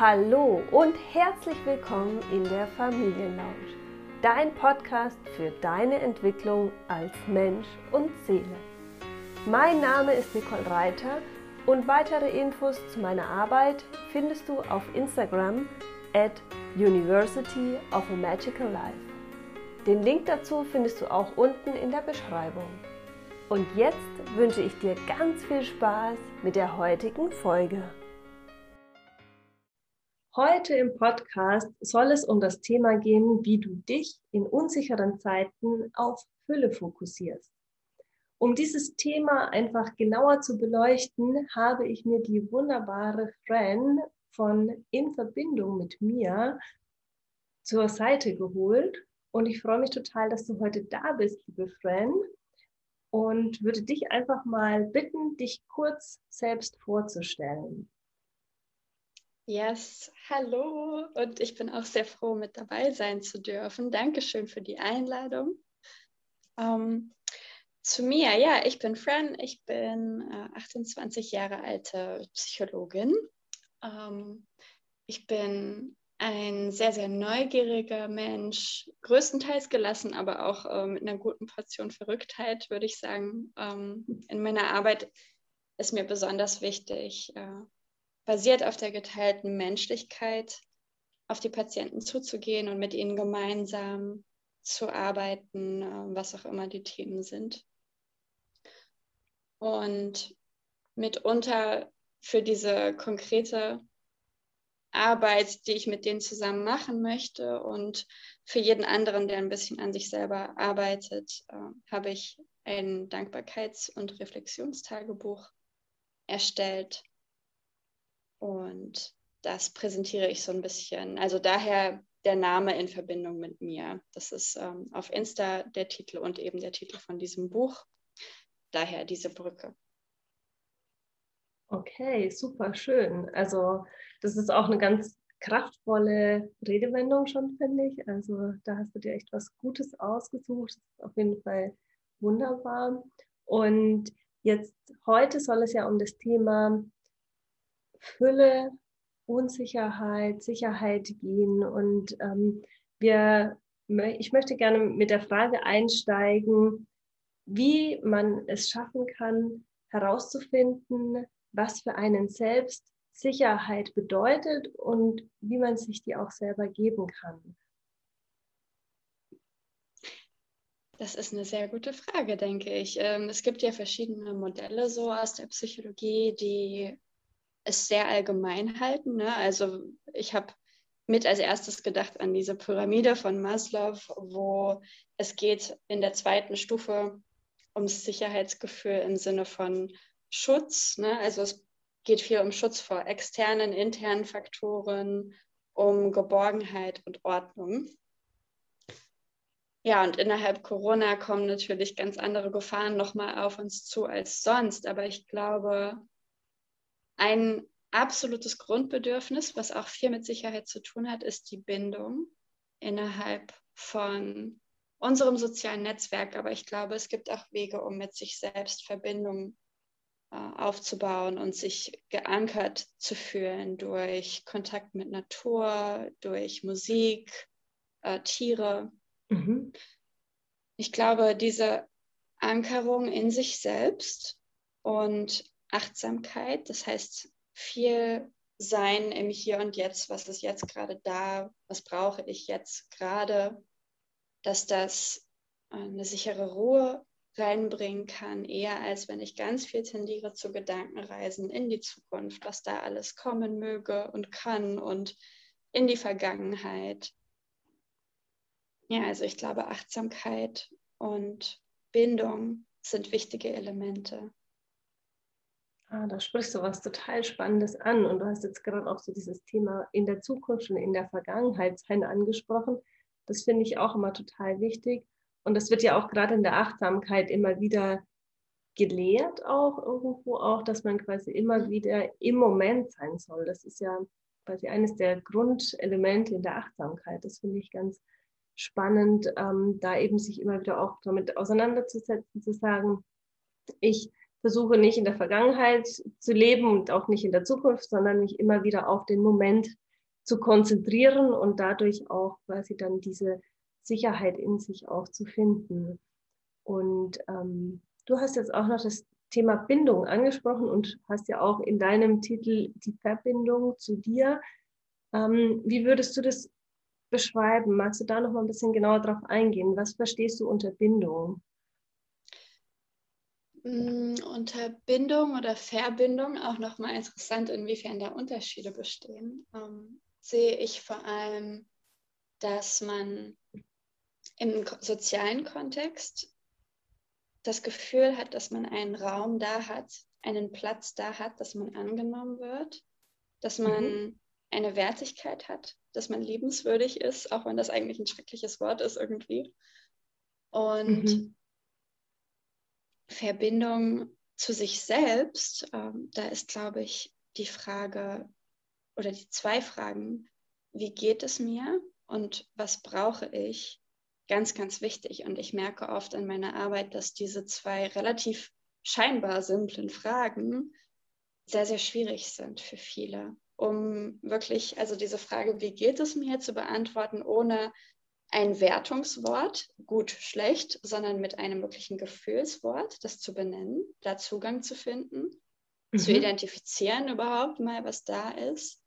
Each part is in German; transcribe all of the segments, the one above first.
Hallo und herzlich willkommen in der Familienlounge, dein Podcast für deine Entwicklung als Mensch und Seele. Mein Name ist Nicole Reiter und weitere Infos zu meiner Arbeit findest du auf Instagram at University of a Magical Life. Den Link dazu findest du auch unten in der Beschreibung. Und jetzt wünsche ich dir ganz viel Spaß mit der heutigen Folge. Heute im Podcast soll es um das Thema gehen, wie du dich in unsicheren Zeiten auf Fülle fokussierst. Um dieses Thema einfach genauer zu beleuchten, habe ich mir die wunderbare Fran von In Verbindung mit mir zur Seite geholt. Und ich freue mich total, dass du heute da bist, liebe Fran. Und würde dich einfach mal bitten, dich kurz selbst vorzustellen. Yes, hallo und ich bin auch sehr froh, mit dabei sein zu dürfen. Dankeschön für die Einladung. Ähm, zu mir, ja, ich bin Fran, ich bin äh, 28 Jahre alte Psychologin. Ähm, ich bin ein sehr, sehr neugieriger Mensch, größtenteils gelassen, aber auch äh, mit einer guten Portion Verrücktheit, würde ich sagen. Ähm, in meiner Arbeit ist mir besonders wichtig, äh, basiert auf der geteilten Menschlichkeit auf die Patienten zuzugehen und mit ihnen gemeinsam zu arbeiten, äh, was auch immer die Themen sind. Und mitunter für diese konkrete Arbeit, die ich mit denen zusammen machen möchte und für jeden anderen, der ein bisschen an sich selber arbeitet, äh, habe ich ein Dankbarkeits- und Reflexionstagebuch erstellt, und das präsentiere ich so ein bisschen. Also daher der Name in Verbindung mit mir. Das ist ähm, auf Insta der Titel und eben der Titel von diesem Buch. Daher diese Brücke. Okay, super schön. Also das ist auch eine ganz kraftvolle Redewendung schon, finde ich. Also da hast du dir echt was Gutes ausgesucht. Das ist auf jeden Fall wunderbar. Und jetzt heute soll es ja um das Thema Fülle, Unsicherheit, Sicherheit gehen. Und ähm, wir, ich möchte gerne mit der Frage einsteigen, wie man es schaffen kann, herauszufinden, was für einen selbst Sicherheit bedeutet und wie man sich die auch selber geben kann. Das ist eine sehr gute Frage, denke ich. Ähm, es gibt ja verschiedene Modelle so aus der Psychologie, die es sehr allgemein halten. Ne? Also ich habe mit als erstes gedacht an diese Pyramide von Maslow, wo es geht in der zweiten Stufe ums Sicherheitsgefühl im Sinne von Schutz. Ne? Also es geht viel um Schutz vor externen, internen Faktoren, um Geborgenheit und Ordnung. Ja, und innerhalb Corona kommen natürlich ganz andere Gefahren nochmal auf uns zu als sonst. Aber ich glaube, ein absolutes Grundbedürfnis, was auch viel mit Sicherheit zu tun hat, ist die Bindung innerhalb von unserem sozialen Netzwerk. Aber ich glaube, es gibt auch Wege, um mit sich selbst Verbindung äh, aufzubauen und sich geankert zu fühlen durch Kontakt mit Natur, durch Musik, äh, Tiere. Mhm. Ich glaube, diese Ankerung in sich selbst und Achtsamkeit, das heißt viel sein im Hier und Jetzt, was ist jetzt gerade da, was brauche ich jetzt gerade, dass das eine sichere Ruhe reinbringen kann, eher als wenn ich ganz viel tendiere zu Gedankenreisen in die Zukunft, was da alles kommen möge und kann und in die Vergangenheit. Ja, also ich glaube, Achtsamkeit und Bindung sind wichtige Elemente. Ah, da sprichst du was total Spannendes an. Und du hast jetzt gerade auch so dieses Thema in der Zukunft und in der Vergangenheit sein angesprochen. Das finde ich auch immer total wichtig. Und das wird ja auch gerade in der Achtsamkeit immer wieder gelehrt, auch irgendwo auch, dass man quasi immer wieder im Moment sein soll. Das ist ja quasi eines der Grundelemente in der Achtsamkeit. Das finde ich ganz spannend, ähm, da eben sich immer wieder auch damit auseinanderzusetzen, zu sagen, ich versuche nicht in der Vergangenheit zu leben und auch nicht in der Zukunft, sondern mich immer wieder auf den Moment zu konzentrieren und dadurch auch quasi dann diese Sicherheit in sich auch zu finden. Und ähm, du hast jetzt auch noch das Thema Bindung angesprochen und hast ja auch in deinem Titel die Verbindung zu dir. Ähm, wie würdest du das beschreiben? Magst du da noch mal ein bisschen genauer drauf eingehen? Was verstehst du unter Bindung? Mm, unter Bindung oder Verbindung auch nochmal interessant, inwiefern da Unterschiede bestehen, ähm, sehe ich vor allem, dass man im sozialen Kontext das Gefühl hat, dass man einen Raum da hat, einen Platz da hat, dass man angenommen wird, dass man mhm. eine Wertigkeit hat, dass man liebenswürdig ist, auch wenn das eigentlich ein schreckliches Wort ist irgendwie. Und mhm. Verbindung zu sich selbst, ähm, da ist, glaube ich, die Frage oder die zwei Fragen, wie geht es mir und was brauche ich, ganz, ganz wichtig. Und ich merke oft in meiner Arbeit, dass diese zwei relativ scheinbar simplen Fragen sehr, sehr schwierig sind für viele, um wirklich, also diese Frage, wie geht es mir, zu beantworten, ohne ein Wertungswort, gut, schlecht, sondern mit einem wirklichen Gefühlswort, das zu benennen, da Zugang zu finden, mhm. zu identifizieren überhaupt mal, was da ist.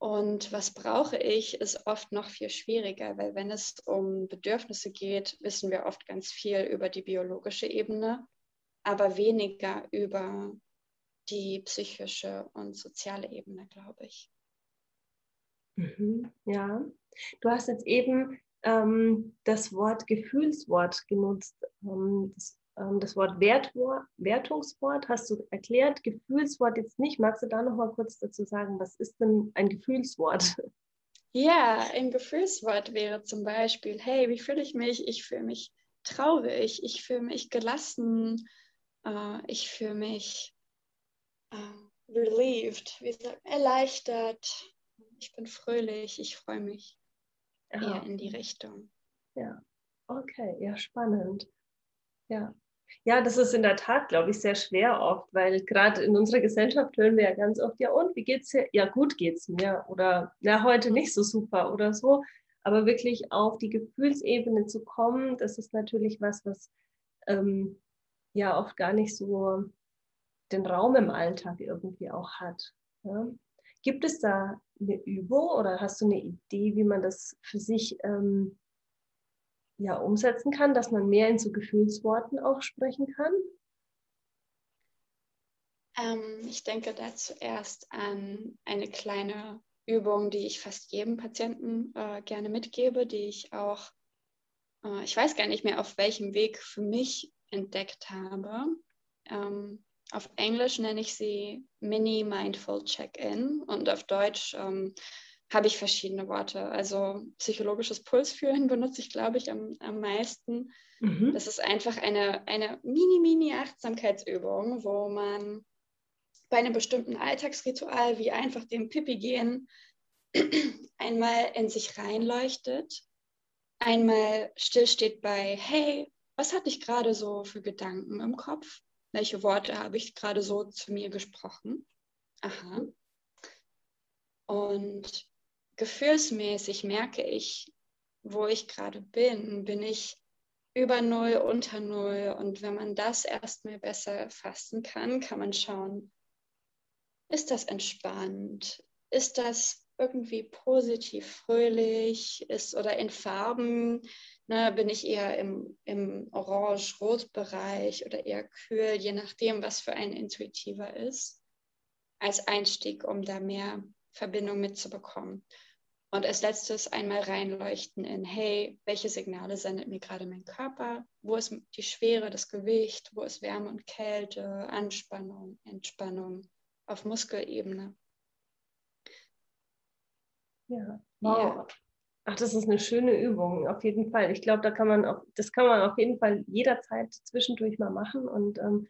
Und was brauche ich, ist oft noch viel schwieriger, weil wenn es um Bedürfnisse geht, wissen wir oft ganz viel über die biologische Ebene, aber weniger über die psychische und soziale Ebene, glaube ich. Mhm, ja, du hast jetzt eben ähm, das Wort Gefühlswort genutzt. Ähm, das, ähm, das, Wort Wertwort, Wertungswort hast du erklärt, Gefühlswort jetzt nicht. Magst du da noch mal kurz dazu sagen, was ist denn ein Gefühlswort? Ja, ein Gefühlswort wäre zum Beispiel, hey, wie fühle ich mich? Ich fühle mich traurig, ich fühle mich gelassen, äh, ich fühle mich äh, relieved, wie sagt, erleichtert, ich bin fröhlich, ich freue mich eher ah, in die Richtung. Ja, okay, ja, spannend. Ja. Ja, das ist in der Tat, glaube ich, sehr schwer oft, weil gerade in unserer Gesellschaft hören wir ja ganz oft, ja und, wie geht's dir? Ja, gut geht's mir oder ja, heute nicht so super oder so. Aber wirklich auf die Gefühlsebene zu kommen, das ist natürlich was, was ähm, ja oft gar nicht so den Raum im Alltag irgendwie auch hat. Ja? Gibt es da eine Übung oder hast du eine Idee, wie man das für sich ähm, ja, umsetzen kann, dass man mehr in so Gefühlsworten auch sprechen kann? Ähm, ich denke da zuerst an eine kleine Übung, die ich fast jedem Patienten äh, gerne mitgebe, die ich auch, äh, ich weiß gar nicht mehr, auf welchem Weg für mich entdeckt habe. Ähm, auf Englisch nenne ich sie Mini Mindful Check-in und auf Deutsch ähm, habe ich verschiedene Worte. Also psychologisches Pulsfühlen benutze ich, glaube ich, am, am meisten. Mhm. Das ist einfach eine, eine Mini-Mini-Achtsamkeitsübung, wo man bei einem bestimmten Alltagsritual wie einfach dem Pipi gehen einmal in sich reinleuchtet, einmal stillsteht bei, hey, was hatte ich gerade so für Gedanken im Kopf? Welche Worte habe ich gerade so zu mir gesprochen. Aha. Und gefühlsmäßig merke ich, wo ich gerade bin. Bin ich über Null, unter Null. Und wenn man das erstmal besser fassen kann, kann man schauen, ist das entspannt? Ist das irgendwie positiv, fröhlich? Ist oder in Farben Ne, bin ich eher im, im Orange-Rot-Bereich oder eher kühl, je nachdem, was für ein intuitiver ist, als Einstieg, um da mehr Verbindung mitzubekommen. Und als letztes einmal reinleuchten in, hey, welche Signale sendet mir gerade mein Körper? Wo ist die Schwere, das Gewicht? Wo ist Wärme und Kälte, Anspannung, Entspannung auf Muskelebene? Ja, wow. Ja. Ach, das ist eine schöne Übung, auf jeden Fall. Ich glaube, da kann man auch, das kann man auf jeden Fall jederzeit zwischendurch mal machen. Und ähm,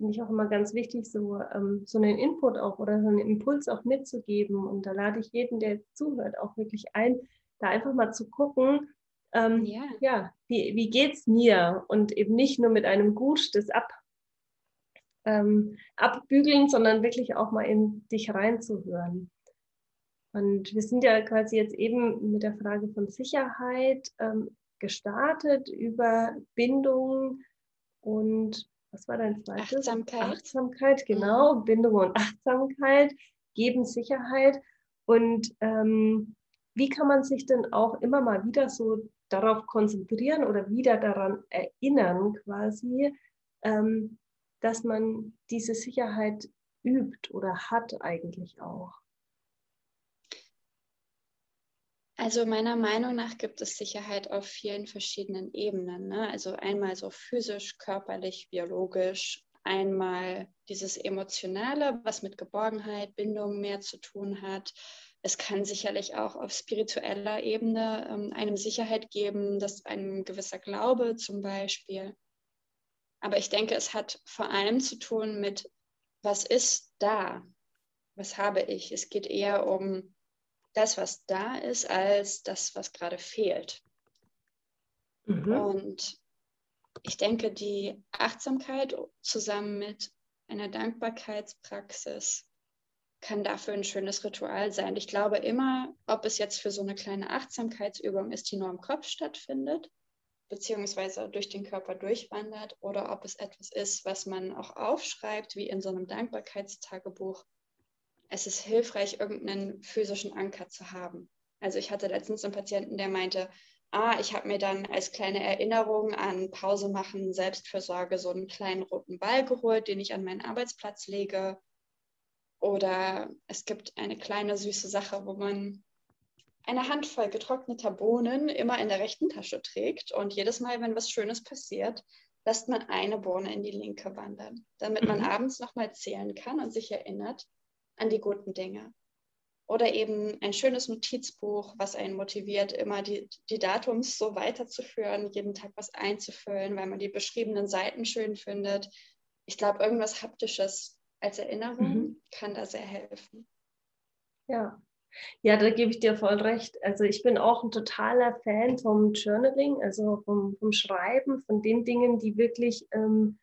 finde ich auch immer ganz wichtig, so, ähm, so einen Input auch oder so einen Impuls auch mitzugeben. Und da lade ich jeden, der zuhört, auch wirklich ein, da einfach mal zu gucken, ähm, ja. ja, wie, wie geht es mir? Und eben nicht nur mit einem Gut das ab, ähm, abbügeln, sondern wirklich auch mal in dich reinzuhören. Und wir sind ja quasi jetzt eben mit der Frage von Sicherheit ähm, gestartet über Bindung und was war dein zweites? Achtsamkeit. Achtsamkeit, genau. Mhm. Bindung und Achtsamkeit geben Sicherheit. Und ähm, wie kann man sich denn auch immer mal wieder so darauf konzentrieren oder wieder daran erinnern, quasi, ähm, dass man diese Sicherheit übt oder hat eigentlich auch? Also meiner Meinung nach gibt es Sicherheit auf vielen verschiedenen Ebenen. Ne? Also einmal so physisch, körperlich, biologisch, einmal dieses Emotionale, was mit Geborgenheit, Bindung mehr zu tun hat. Es kann sicherlich auch auf spiritueller Ebene ähm, einem Sicherheit geben, dass ein gewisser Glaube zum Beispiel. Aber ich denke, es hat vor allem zu tun mit, was ist da? Was habe ich? Es geht eher um das, was da ist, als das, was gerade fehlt. Mhm. Und ich denke, die Achtsamkeit zusammen mit einer Dankbarkeitspraxis kann dafür ein schönes Ritual sein. Ich glaube immer, ob es jetzt für so eine kleine Achtsamkeitsübung ist, die nur im Kopf stattfindet, beziehungsweise durch den Körper durchwandert, oder ob es etwas ist, was man auch aufschreibt, wie in so einem Dankbarkeitstagebuch, es ist hilfreich, irgendeinen physischen Anker zu haben. Also ich hatte letztens einen Patienten, der meinte, ah, ich habe mir dann als kleine Erinnerung an Pause machen, Selbstfürsorge so einen kleinen roten Ball geholt, den ich an meinen Arbeitsplatz lege. Oder es gibt eine kleine süße Sache, wo man eine Handvoll getrockneter Bohnen immer in der rechten Tasche trägt und jedes Mal, wenn was Schönes passiert, lässt man eine Bohne in die linke wandern, damit man mhm. abends nochmal zählen kann und sich erinnert, an die guten Dinge. Oder eben ein schönes Notizbuch, was einen motiviert, immer die, die Datums so weiterzuführen, jeden Tag was einzufüllen, weil man die beschriebenen Seiten schön findet. Ich glaube, irgendwas Haptisches als Erinnerung mhm. kann da sehr helfen. Ja. Ja, da gebe ich dir voll recht. Also ich bin auch ein totaler Fan vom Journaling, also vom, vom Schreiben, von den Dingen, die wirklich ähm,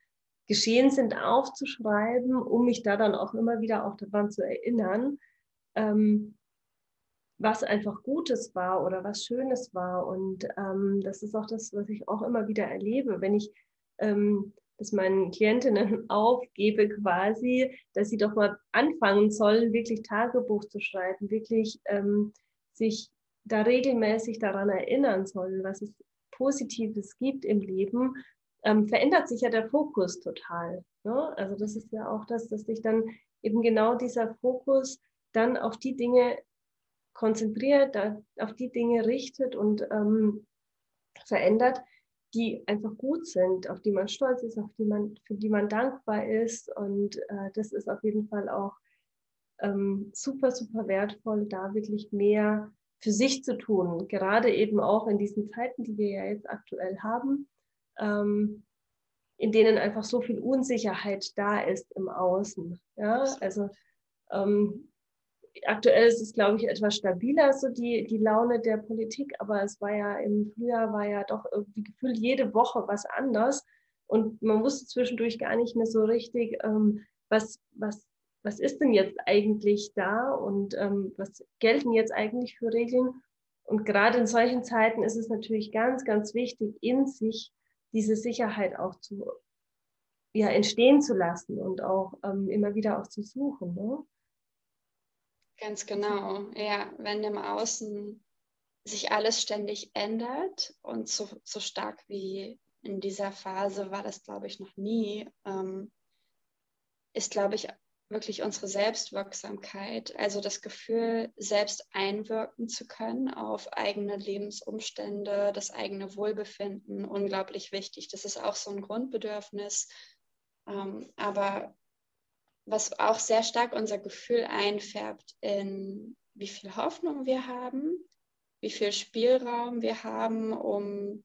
geschehen sind, aufzuschreiben, um mich da dann auch immer wieder auch daran zu erinnern, ähm, was einfach Gutes war oder was Schönes war. Und ähm, das ist auch das, was ich auch immer wieder erlebe, wenn ich ähm, das meinen Klientinnen aufgebe quasi, dass sie doch mal anfangen sollen, wirklich Tagebuch zu schreiben, wirklich ähm, sich da regelmäßig daran erinnern sollen, was es Positives gibt im Leben ähm, verändert sich ja der Fokus total. Ne? Also das ist ja auch das, dass sich dann eben genau dieser Fokus dann auf die Dinge konzentriert, auf die Dinge richtet und ähm, verändert, die einfach gut sind, auf die man stolz ist, auf die man, für die man dankbar ist. Und äh, das ist auf jeden Fall auch ähm, super, super wertvoll, da wirklich mehr für sich zu tun. Gerade eben auch in diesen Zeiten, die wir ja jetzt aktuell haben, ähm, in denen einfach so viel Unsicherheit da ist im Außen. Ja, also ähm, aktuell ist es, glaube ich, etwas stabiler, so die, die Laune der Politik, aber es war ja im Frühjahr war ja doch irgendwie gefühlt jede Woche was anders und man wusste zwischendurch gar nicht mehr so richtig, ähm, was, was, was ist denn jetzt eigentlich da und ähm, was gelten jetzt eigentlich für Regeln. Und gerade in solchen Zeiten ist es natürlich ganz, ganz wichtig, in sich diese Sicherheit auch zu ja, entstehen zu lassen und auch ähm, immer wieder auch zu suchen. Ne? Ganz genau. Ja, wenn im Außen sich alles ständig ändert und so, so stark wie in dieser Phase war das, glaube ich, noch nie, ähm, ist, glaube ich, wirklich unsere Selbstwirksamkeit, also das Gefühl, selbst einwirken zu können auf eigene Lebensumstände, das eigene Wohlbefinden, unglaublich wichtig. Das ist auch so ein Grundbedürfnis. Ähm, aber was auch sehr stark unser Gefühl einfärbt in wie viel Hoffnung wir haben, wie viel Spielraum wir haben, um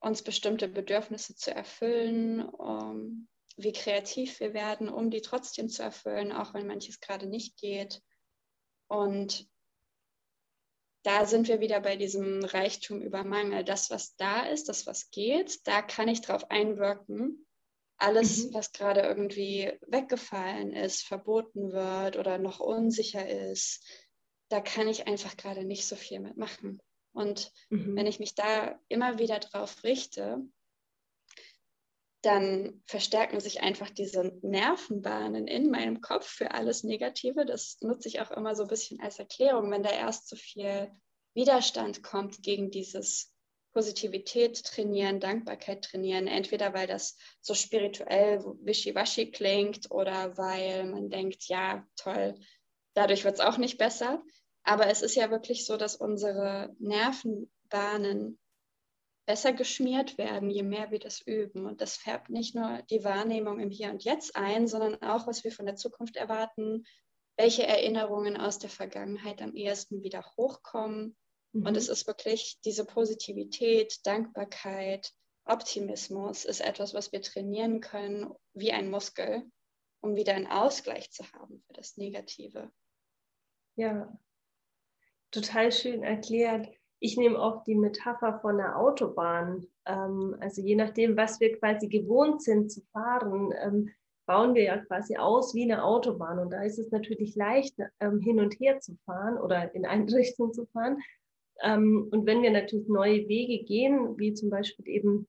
uns bestimmte Bedürfnisse zu erfüllen, um wie kreativ wir werden, um die trotzdem zu erfüllen, auch wenn manches gerade nicht geht. Und da sind wir wieder bei diesem Reichtum über Mangel. Das, was da ist, das, was geht, da kann ich drauf einwirken. Alles, mhm. was gerade irgendwie weggefallen ist, verboten wird oder noch unsicher ist, da kann ich einfach gerade nicht so viel mitmachen. Und mhm. wenn ich mich da immer wieder drauf richte, dann verstärken sich einfach diese Nervenbahnen in meinem Kopf für alles Negative. Das nutze ich auch immer so ein bisschen als Erklärung, wenn da erst so viel Widerstand kommt gegen dieses Positivität trainieren, Dankbarkeit trainieren, entweder weil das so spirituell wischiwaschi klingt oder weil man denkt, ja, toll, dadurch wird es auch nicht besser. Aber es ist ja wirklich so, dass unsere Nervenbahnen besser geschmiert werden, je mehr wir das üben. Und das färbt nicht nur die Wahrnehmung im Hier und Jetzt ein, sondern auch, was wir von der Zukunft erwarten, welche Erinnerungen aus der Vergangenheit am ehesten wieder hochkommen. Mhm. Und es ist wirklich diese Positivität, Dankbarkeit, Optimismus ist etwas, was wir trainieren können wie ein Muskel, um wieder einen Ausgleich zu haben für das Negative. Ja, total schön erklärt. Ich nehme auch die Metapher von der Autobahn. Ähm, also je nachdem, was wir quasi gewohnt sind zu fahren, ähm, bauen wir ja quasi aus wie eine Autobahn. Und da ist es natürlich leicht, ähm, hin und her zu fahren oder in eine Richtung zu fahren. Ähm, und wenn wir natürlich neue Wege gehen, wie zum Beispiel eben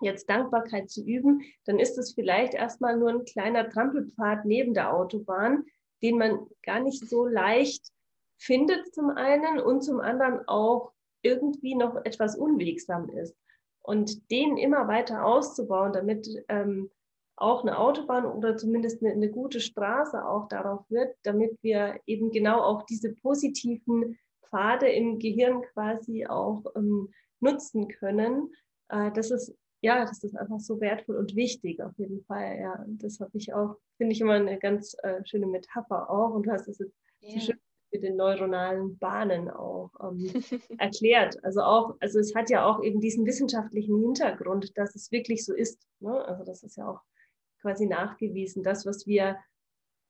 jetzt Dankbarkeit zu üben, dann ist es vielleicht erstmal nur ein kleiner Trampelpfad neben der Autobahn, den man gar nicht so leicht findet zum einen und zum anderen auch irgendwie noch etwas unwegsam ist. Und den immer weiter auszubauen, damit ähm, auch eine Autobahn oder zumindest eine, eine, gute Straße auch darauf wird, damit wir eben genau auch diese positiven Pfade im Gehirn quasi auch ähm, nutzen können. Äh, das ist ja, das ist einfach so wertvoll und wichtig auf jeden Fall. Ja, das habe ich auch, finde ich immer eine ganz äh, schöne Metapher auch. Und du hast es jetzt yeah. so schön den neuronalen Bahnen auch ähm, erklärt. Also auch, also es hat ja auch eben diesen wissenschaftlichen Hintergrund, dass es wirklich so ist. Ne? Also das ist ja auch quasi nachgewiesen. Das, was wir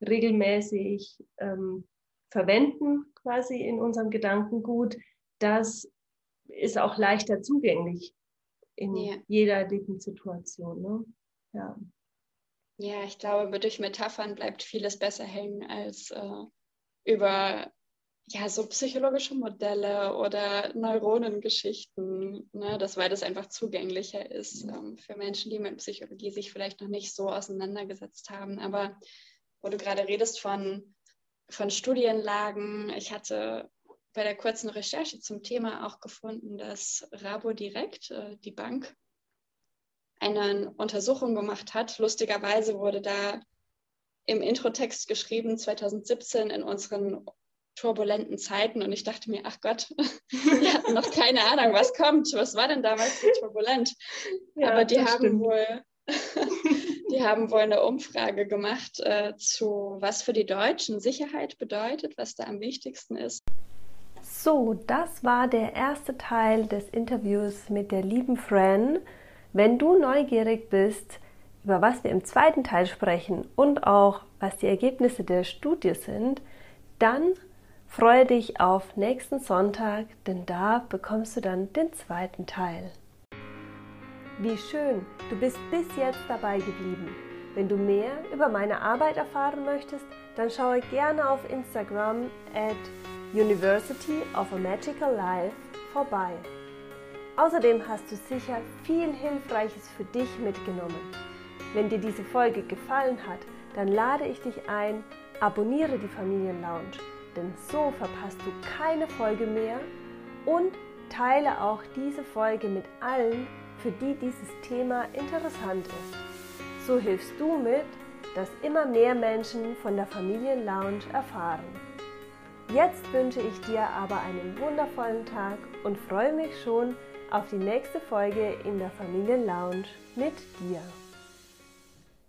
regelmäßig ähm, verwenden, quasi in unserem Gedankengut, das ist auch leichter zugänglich in ja. jeder Lebenssituation. Ne? Ja. ja, ich glaube, durch Metaphern bleibt vieles besser hängen als äh, über ja, so psychologische Modelle oder Neuronengeschichten, ne, das, weil das einfach zugänglicher ist ähm, für Menschen, die mit Psychologie sich vielleicht noch nicht so auseinandergesetzt haben. Aber wo du gerade redest von, von Studienlagen, ich hatte bei der kurzen Recherche zum Thema auch gefunden, dass Rabo Direkt, äh, die Bank, eine Untersuchung gemacht hat. Lustigerweise wurde da im Introtext geschrieben, 2017 in unseren turbulenten Zeiten. Und ich dachte mir, ach Gott, wir hatten noch keine Ahnung, was kommt. Was war denn damals so turbulent? Ja, Aber die haben stimmt. wohl. die haben wohl eine Umfrage gemacht äh, zu, was für die Deutschen Sicherheit bedeutet, was da am wichtigsten ist. So, das war der erste Teil des Interviews mit der lieben Fran. Wenn du neugierig bist, über was wir im zweiten Teil sprechen und auch was die Ergebnisse der Studie sind, dann freue dich auf nächsten Sonntag, denn da bekommst du dann den zweiten Teil. Wie schön, du bist bis jetzt dabei geblieben. Wenn du mehr über meine Arbeit erfahren möchtest, dann schaue gerne auf Instagram at University of a Magical Life vorbei. Außerdem hast du sicher viel Hilfreiches für dich mitgenommen. Wenn dir diese Folge gefallen hat, dann lade ich dich ein, abonniere die Familienlounge, denn so verpasst du keine Folge mehr und teile auch diese Folge mit allen, für die dieses Thema interessant ist. So hilfst du mit, dass immer mehr Menschen von der Familienlounge erfahren. Jetzt wünsche ich dir aber einen wundervollen Tag und freue mich schon auf die nächste Folge in der Familienlounge mit dir.